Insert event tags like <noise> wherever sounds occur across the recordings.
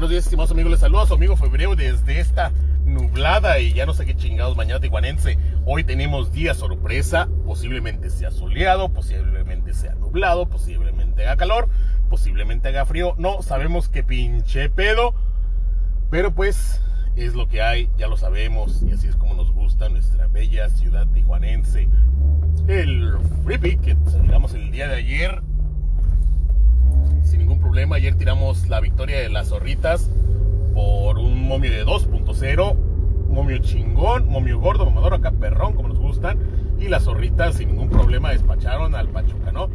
Buenos días, estimados amigos. Les saludo a su amigo Febrero desde esta nublada y ya no sé qué chingados mañana tijuanense. Hoy tenemos día sorpresa. Posiblemente sea soleado, posiblemente sea nublado, posiblemente haga calor, posiblemente haga frío. No sabemos qué pinche pedo. Pero pues es lo que hay, ya lo sabemos. Y así es como nos gusta nuestra bella ciudad tijuanense. El free pick que el día de ayer sin ningún problema. Ayer tiramos la victoria de las zorritas por un momio de 2.0. Momio chingón, momio gordo, mamador acá perrón, como nos gustan. Y las zorritas sin ningún problema despacharon al Pachuca, ¿no?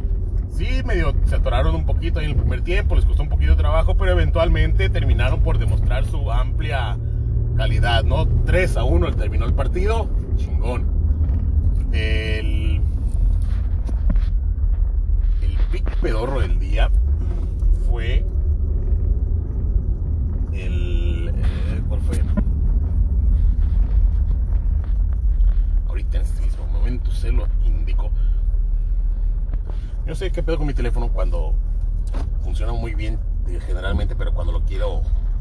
Sí, medio se atoraron un poquito ahí en el primer tiempo, les costó un poquito de trabajo, pero eventualmente terminaron por demostrar su amplia calidad, ¿no? 3 a 1 terminó el partido, chingón. El, el pic pedorro del día fue el... Eh, ¿Cuál fue? Ahorita en este mismo momento se lo indico. Yo sé qué pedo con mi teléfono cuando funciona muy bien eh, generalmente, pero cuando lo quiero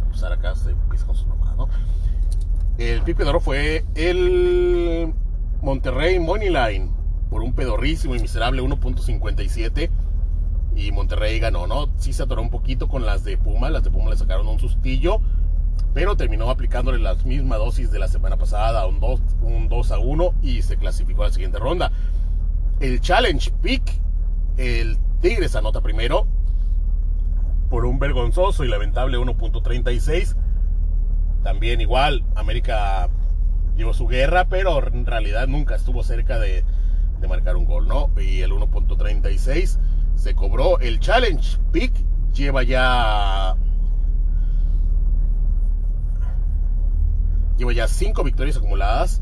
usar acá se empieza con su mamá. El pic pedorro fue el Monterrey Moneyline por un pedorrísimo y miserable 1.57 y Monterrey ganó, ¿no? Sí se atoró un poquito con las de Puma, las de Puma le sacaron un sustillo, pero terminó aplicándole la misma dosis de la semana pasada, un 2, un 2 a 1 y se clasificó a la siguiente ronda. El Challenge Pick, el Tigres anota primero por un vergonzoso y lamentable 1.36. También igual, América llevó su guerra, pero en realidad nunca estuvo cerca de, de marcar un gol, ¿no? Y el 1.36 se cobró el challenge. Pick lleva ya. Lleva ya 5 victorias acumuladas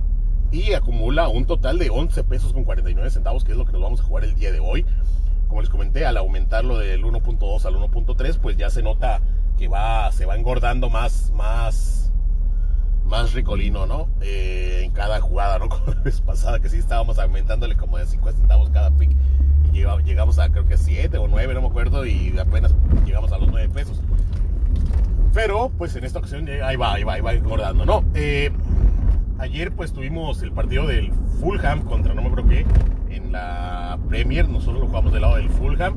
y acumula un total de 11 pesos con 49 centavos, que es lo que nos vamos a jugar el día de hoy. Como les comenté, al aumentarlo del 1.2 al 1.3, pues ya se nota que va, se va engordando más, más, más ricolino, ¿no? Eh, en cada jugada, ¿no? <laughs> Como la vez pasada, que sí estábamos aumentándole como de 5 centavos cada pick llegamos a creo que 7 o 9, no me acuerdo, y apenas llegamos a los 9 pesos. Pero pues en esta ocasión ahí va, ahí va, ahí va engordando, ¿no? Eh, ayer pues tuvimos el partido del Fulham contra no me acuerdo qué en la Premier, nosotros lo jugamos del lado del Fulham.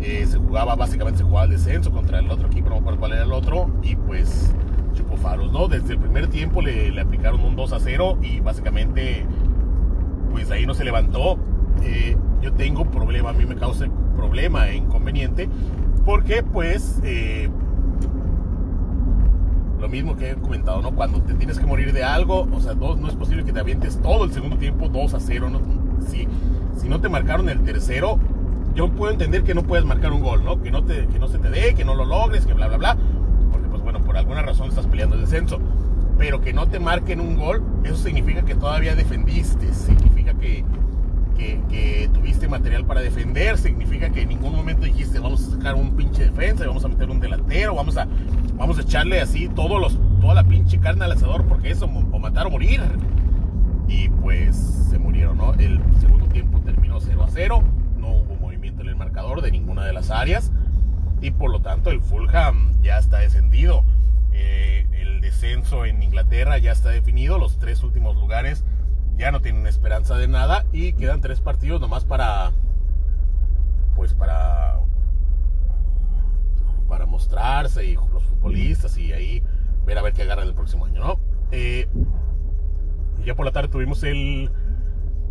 Eh, se jugaba, básicamente se jugaba el descenso contra el otro equipo, no me acuerdo cuál era el otro, y pues chupó faros, ¿no? Desde el primer tiempo le, le aplicaron un 2 a 0 y básicamente pues ahí no se levantó. Eh, yo tengo problema, a mí me causa problema e inconveniente, porque pues eh, lo mismo que he comentado, ¿no? Cuando te tienes que morir de algo, o sea, dos, no es posible que te avientes todo el segundo tiempo 2 a 0, ¿no? Si, si no te marcaron el tercero, yo puedo entender que no puedes marcar un gol, ¿no? Que no, te, que no se te dé, que no lo logres, que bla, bla, bla, porque pues bueno, por alguna razón estás peleando el descenso. Pero que no te marquen un gol, eso significa que todavía defendiste, significa que, que, tuviste material para defender, significa que en ningún momento dijiste vamos a sacar un pinche defensa y vamos a meter un delantero, vamos a, vamos a echarle así todos los, toda la pinche carne al asador porque eso, o matar o morir. Y pues se murieron, ¿no? El segundo tiempo terminó 0 a 0, no hubo movimiento en el marcador de ninguna de las áreas y por lo tanto el Fulham ya está descendido. Eh, el descenso en Inglaterra ya está definido, los tres últimos lugares ya no tienen esperanza de nada y quedan tres partidos nomás para pues para para mostrarse y los futbolistas y ahí ver a ver qué agarran el próximo año, ¿no? Eh, ya por la tarde tuvimos el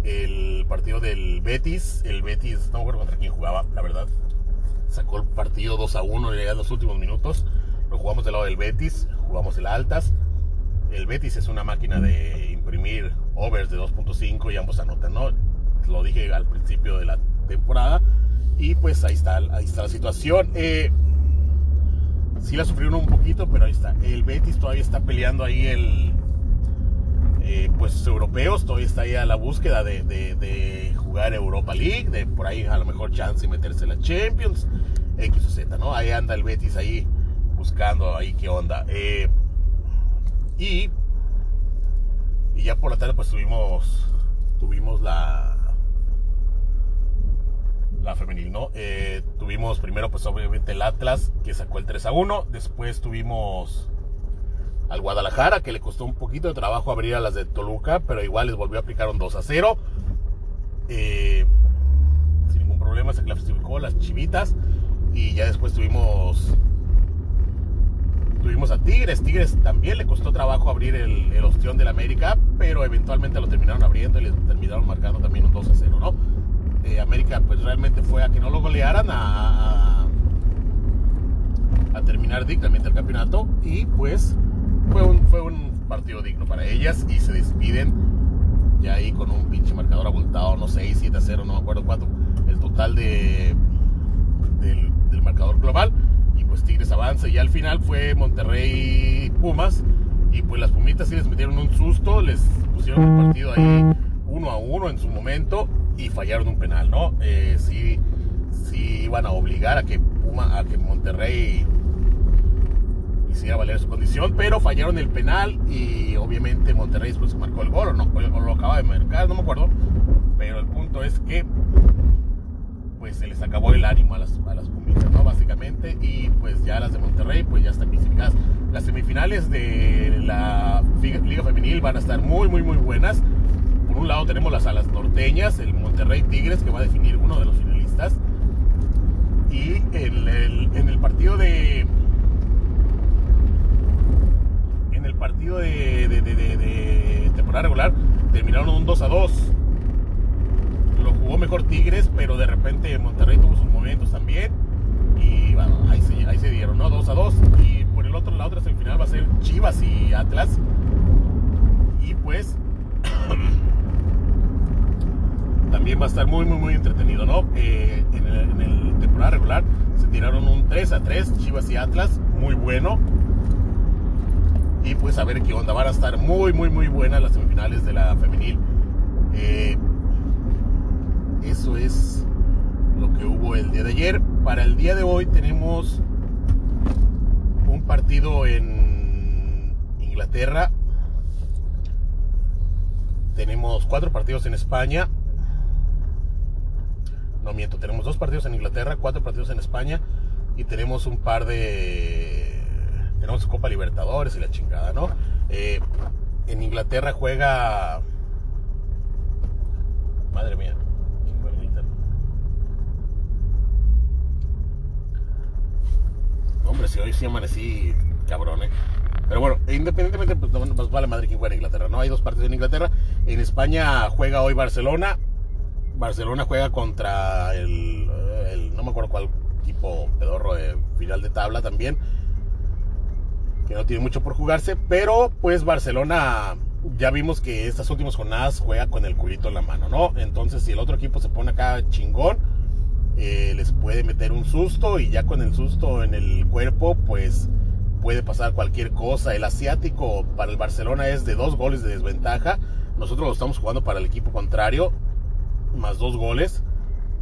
el partido del Betis, el Betis, no me acuerdo contra quién jugaba, la verdad. Sacó el partido 2 a 1 en los últimos minutos. Lo jugamos del lado del Betis, jugamos el Altas. El Betis es una máquina de imprimir overs de 2.5 y ambos anotan, ¿no? Lo dije al principio de la temporada y pues ahí está, ahí está la situación. Eh, sí la sufrieron un poquito, pero ahí está. El Betis todavía está peleando ahí el... Eh, pues europeos, todavía está ahí a la búsqueda de, de, jugar Europa League, de por ahí a lo mejor chance y meterse en la Champions, X o Z, ¿no? Ahí anda el Betis ahí buscando ahí qué onda. Eh, y y ya por la tarde pues tuvimos, tuvimos la, la femenil, ¿no? Eh, tuvimos primero, pues obviamente el Atlas, que sacó el 3 a 1. Después tuvimos al Guadalajara, que le costó un poquito de trabajo abrir a las de Toluca, pero igual les volvió a aplicar un 2 a 0. Eh, sin ningún problema se clasificó las chivitas. Y ya después tuvimos. Tuvimos a Tigres. Tigres también le costó trabajo abrir el, el ostión del América, pero eventualmente lo terminaron abriendo y les terminaron marcando también un 2 a 0, ¿no? Eh, América pues realmente fue a que no lo golearan a, a, terminar dignamente el campeonato y pues fue un, fue un partido digno para ellas y se despiden ya ahí con un pinche marcador abultado, no sé, 7 a 0, no me acuerdo cuánto, el total de del, marcador global pues Tigres avanza. Y al final fue Monterrey Pumas. Y pues las Pumitas sí les metieron un susto, les pusieron el partido ahí uno a uno en su momento y fallaron un penal, ¿no? Eh, sí, sí iban a obligar a que Puma, a que Monterrey hiciera valer su condición, pero fallaron el penal y obviamente Monterrey después marcó el gol, o no, o lo acaba de marcar, no me acuerdo, pero el punto es que pues se les acabó el ánimo a las, a las Pumitas. Y pues ya las de Monterrey, pues ya están clasificadas. Las semifinales de la Liga Femenil van a estar muy, muy, muy buenas. Por un lado tenemos las alas norteñas, el Monterrey Tigres, que va a definir uno de los finalistas. Y en el, en el partido de. En el partido de, de, temporada regular terminaron un 2 a 2. Lo jugó mejor Tigres, pero de repente Monterrey tuvo sus momentos también. Dieron, ¿no? 2 a 2. Y por el otro, la otra semifinal va a ser Chivas y Atlas. Y pues <coughs> también va a estar muy, muy, muy entretenido, ¿no? Eh, en, el, en, temporada regular se tiraron un 3 a 3, Chivas y Atlas, muy bueno. Y pues a ver qué onda, van a estar muy, muy, muy buenas las semifinales de la femenil. Eh, eso es lo que hubo el día de ayer. Para el día de hoy tenemos partido en Inglaterra. Tenemos cuatro partidos en España no miento, tenemos dos partidos en Inglaterra, cuatro partidos en España y tenemos un par de... Tenemos Copa Libertadores y la chingada, ¿no? Eh, en Inglaterra juega... Madre mía, ¿quién juega en Inglaterra? Hoy sí amanecí cabrón, ¿eh? Pero bueno, independientemente, pues, pues vale madre quién juega en Inglaterra, ¿no? Hay dos partidos en Inglaterra. En España juega hoy Barcelona Barcelona juega contra el, no me acuerdo cuál equipo pedorro final de tabla también, que no tiene mucho por jugarse, pero pues Barcelona ya vimos que estas últimas jornadas juega con el culito en la mano, ¿no? Entonces si el otro equipo se pone acá chingón, eh, les puede meter un susto y ya con el susto en el cuerpo, pues puede pasar cualquier cosa. El asiático para el Barcelona es de dos goles de desventaja. Nosotros lo estamos jugando para el equipo contrario más dos goles.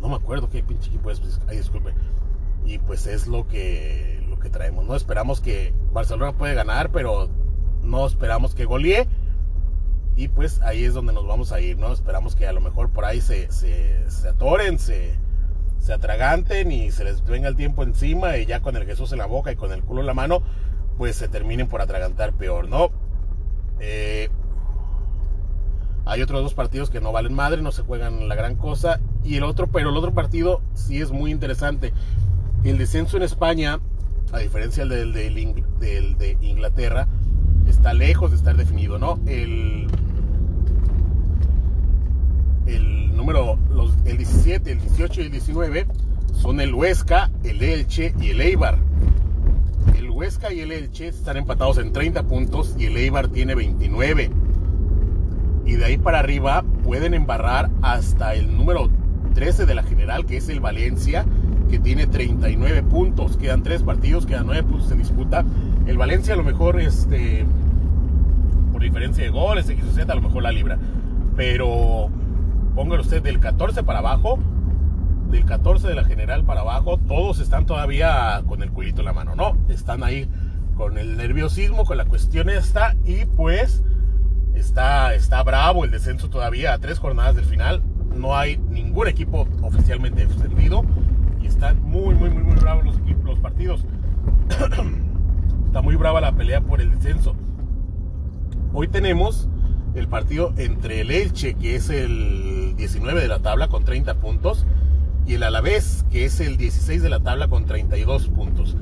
No me acuerdo qué pinche equipo es, pues, ay, disculpe. Y pues es lo que, lo que traemos, ¿no? Esperamos que Barcelona puede ganar, pero no esperamos que golee. Y pues ahí es donde nos vamos a ir, ¿no? Esperamos que a lo mejor por ahí se, se, se atoren, se, se atraganten y se les venga el tiempo encima y ya con el Jesús en la boca y con el culo en la mano, pues se terminen por atragantar peor, ¿no? Eh, hay otros dos partidos que no valen madre, no se juegan la gran cosa. Y el otro, pero el otro partido sí es muy interesante. El descenso en España, a diferencia del de, del de Inglaterra, está lejos de estar definido, ¿no? El, el número, el 17, el 18 y el 19 son el Huesca, el Elche y el Eibar. El Huesca y el Elche están empatados en 30 puntos y el Eibar tiene 29 y de ahí para arriba pueden embarrar hasta el número 13 de la general, que es el Valencia, que tiene 39 puntos. Quedan tres partidos, quedan 9 puntos en disputa. El Valencia a lo mejor, este, por diferencia de goles, X o Z, a lo mejor la libra. Pero póngalo usted del 14 para abajo, del 14 de la general para abajo, todos están todavía con el culito en la mano, ¿no? Están ahí con el nerviosismo, con la cuestión esta, y pues Está, está bravo el descenso todavía a tres jornadas del final. no hay ningún equipo oficialmente descendido y están muy, muy, muy, muy bravos los, equipos, los partidos. <clears throat> Está muy brava la pelea por el descenso. Hoy tenemos el partido entre el Elche, que es el 19 de la tabla con 30 puntos, y el Alavés, que es el 16 de la tabla con 32 puntos.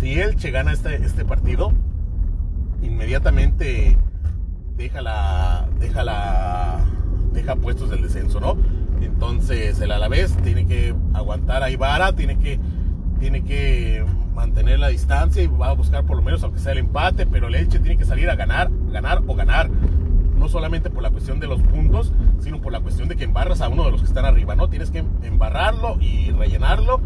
Si Elche gana este, este partido, inmediatamente deja la, deja la, deja puestos del descenso, ¿no? Entonces el Alavés tiene que aguantar a Ibarra, tiene que, tiene que mantener la distancia y va a buscar por lo menos aunque sea el empate, pero el Elche tiene que salir a ganar, ganar o ganar. No solamente por la cuestión de los puntos, sino por la cuestión de que embarras a uno de los que están arriba, ¿no? Tienes que embarrarlo y rellenarlo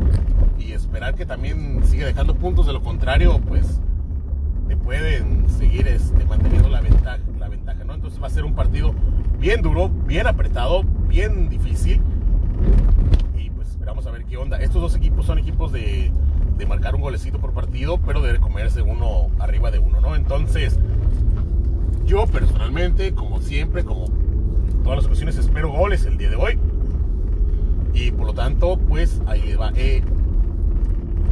y esperar que también siga dejando puntos, de lo contrario, pues te pueden seguir este, manteniendo la ventaja, la ventaja, ¿no? Entonces va a ser un partido bien duro, bien apretado, bien difícil. A ver qué onda. Estos dos equipos son equipos de, de marcar un golecito por partido, pero de comerse uno arriba de uno, ¿no? Entonces, yo personalmente, como siempre, como todas las ocasiones, espero goles el día de hoy. Y por lo tanto, pues ahí le va. Eh,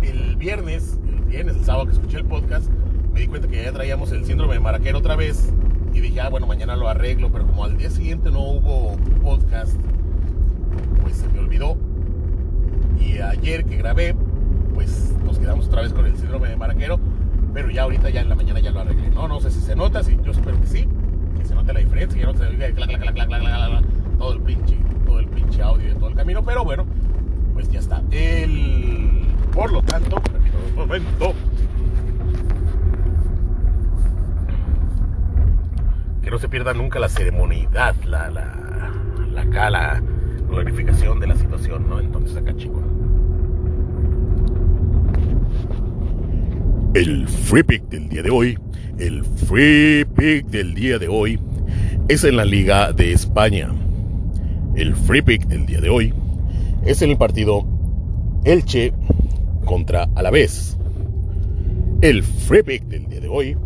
el viernes, el viernes, el sábado que escuché el podcast, me di cuenta que ya traíamos el síndrome de Maraquero otra vez. Y dije, ah, bueno, mañana lo arreglo. Pero como al día siguiente no hubo podcast, pues se me olvidó. Y ayer que grabé, pues nos quedamos otra vez con el síndrome de maraquero, pero ya ahorita ya en la mañana ya lo arreglé. No, no sé si se nota, si yo espero que sí, que se note la diferencia, que no se oiga todo el pinche, todo el pinche audio de todo el camino, pero bueno, pues ya está. El, por lo tanto, permítame un momento. Que no se pierda nunca la ceremonidad, la, la, la, la, la glorificación de la situación, ¿no? Entonces acá, chicos. El free pick del día de hoy, el free pick del día de hoy es en la Liga de España. El free pick del día de hoy es en el partido Elche contra Alavés. El free pick del día de hoy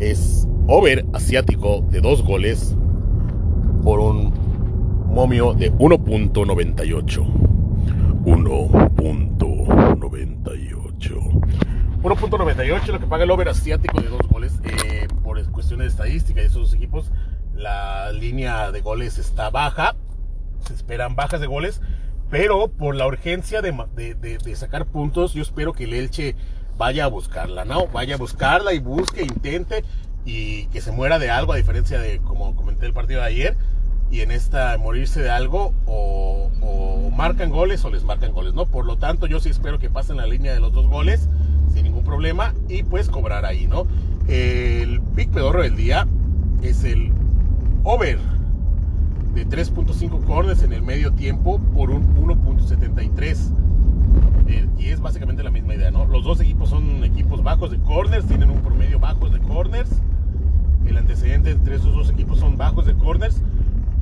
es over asiático de dos goles por un de 1.98. 1.98. 1.98 lo que paga el over asiático de dos goles eh, por cuestiones de estadística de esos equipos. La línea de goles está baja, se esperan bajas de goles, pero por la urgencia de, sacar puntos, yo espero que el Elche vaya a buscarla, ¿no? Vaya a buscarla y busque, intente y que se muera de algo, a diferencia de como comenté el partido de ayer. Y en esta morirse de algo, o, marcan goles o les marcan goles, ¿no? Por lo tanto, yo sí espero que pasen la línea de los dos goles sin ningún problema y pues cobrar ahí, ¿no? El pick pedorro del día es el over de 3.5 corners en el medio tiempo por un 1.73. Eh, y es básicamente la misma idea, ¿no? Los dos equipos son equipos bajos de corners, tienen un promedio bajo de corners. El antecedente entre esos dos equipos son bajos de corners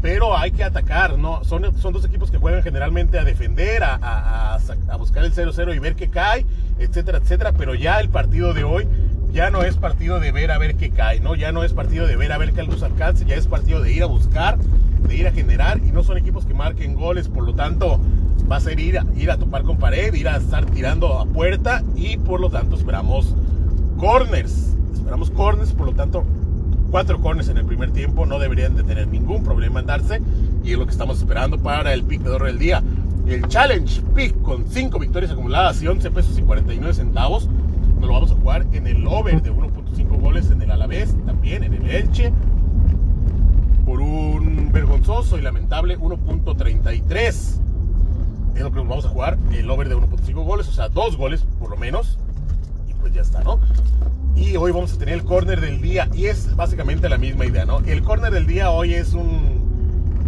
pero hay que atacar, ¿no? Son, son dos equipos que juegan generalmente a defender, a, buscar el 0-0 y ver qué cae, etcétera, etcétera, pero ya el partido de hoy ya no es partido de ver a ver qué cae, ¿no? Ya no es partido de ver a ver qué nos alcance, ya es partido de ir a buscar, de ir a generar, y no son equipos que marquen goles, por lo tanto va a ser ir a, ir a topar con pared, ir a estar tirando a puerta, y por lo tanto esperamos corners, esperamos corners, por lo tanto cuatro corners en el primer tiempo, no deberían de tener ningún problema en darse y es lo que estamos esperando para el pick de del día. El Challenge Pick con 5 victorias acumuladas y 11 pesos y 49 centavos. Nos lo vamos a jugar en el over de 1.5 goles en el Alavés, también en el Elche, por un vergonzoso y lamentable 1.33. Es lo que nos vamos a jugar, el over de 1.5 goles, o sea, dos goles por lo menos. Y pues ya está, ¿no? Y hoy vamos a tener el corner del día. Y es básicamente la misma idea, ¿no? El corner del día hoy es un.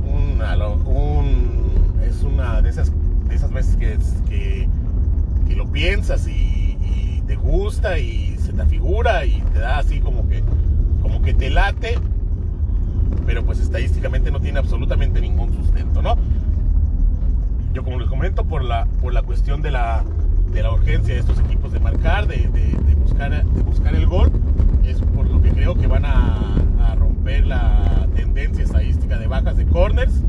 un, es una de esas, de esas veces que, que, que lo piensas y, y, te gusta y se te figura y te da así como que, como que te late. Pero pues estadísticamente no tiene absolutamente ningún sustento, ¿no? Yo como les comento, por la, por la cuestión de la de la urgencia de estos equipos de marcar, de, buscar, de buscar el gol, es por lo que creo que van a, romper romper la tendencia estadística de bajas de corners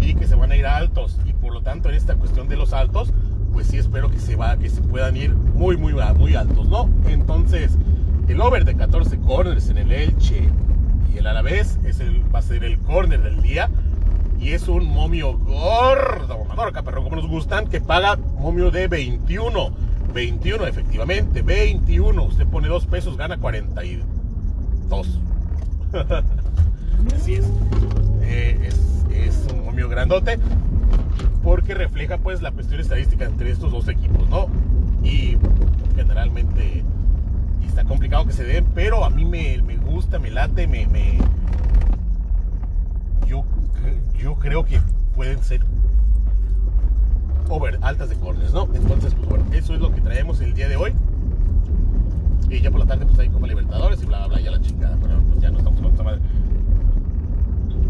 y que se van a ir altos. Y por lo tanto, en esta cuestión de los altos, pues sí espero que se, va, que se puedan ir muy, muy, muy altos, ¿no? Entonces, el over de 14 corners en el Elche y el Alavés es el, va a ser el corner del día. Y es un momio gordo, mamador, caperro, como nos gustan, que paga momio de 21. 21, efectivamente, 21. Usted pone 2 pesos, gana 42. <laughs> Así es. Eh, es. Es un momio grandote porque refleja pues la cuestión estadística entre estos dos equipos, ¿no? Y generalmente está complicado que se den, pero a mí me, me gusta, me late, me, me, yo, yo creo que pueden ser over altas de corners, ¿no? Entonces, pues bueno, eso es lo que traemos el día de hoy. Y ya por la tarde, pues hay Copa Libertadores y bla, bla, bla, ya la chingada, pero pues ya no estamos con esta madre.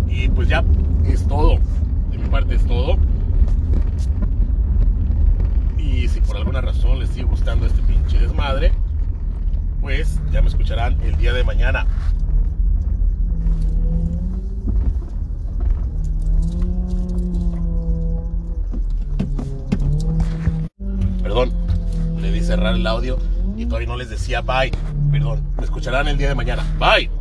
Y pues ya es todo. De mi parte es todo. Y si por alguna razón les sigue gustando este pinche desmadre, pues ya me escucharán el día de mañana. Cerrar el audio y todavía no les decía bye. Perdón, me escucharán el día de mañana. Bye.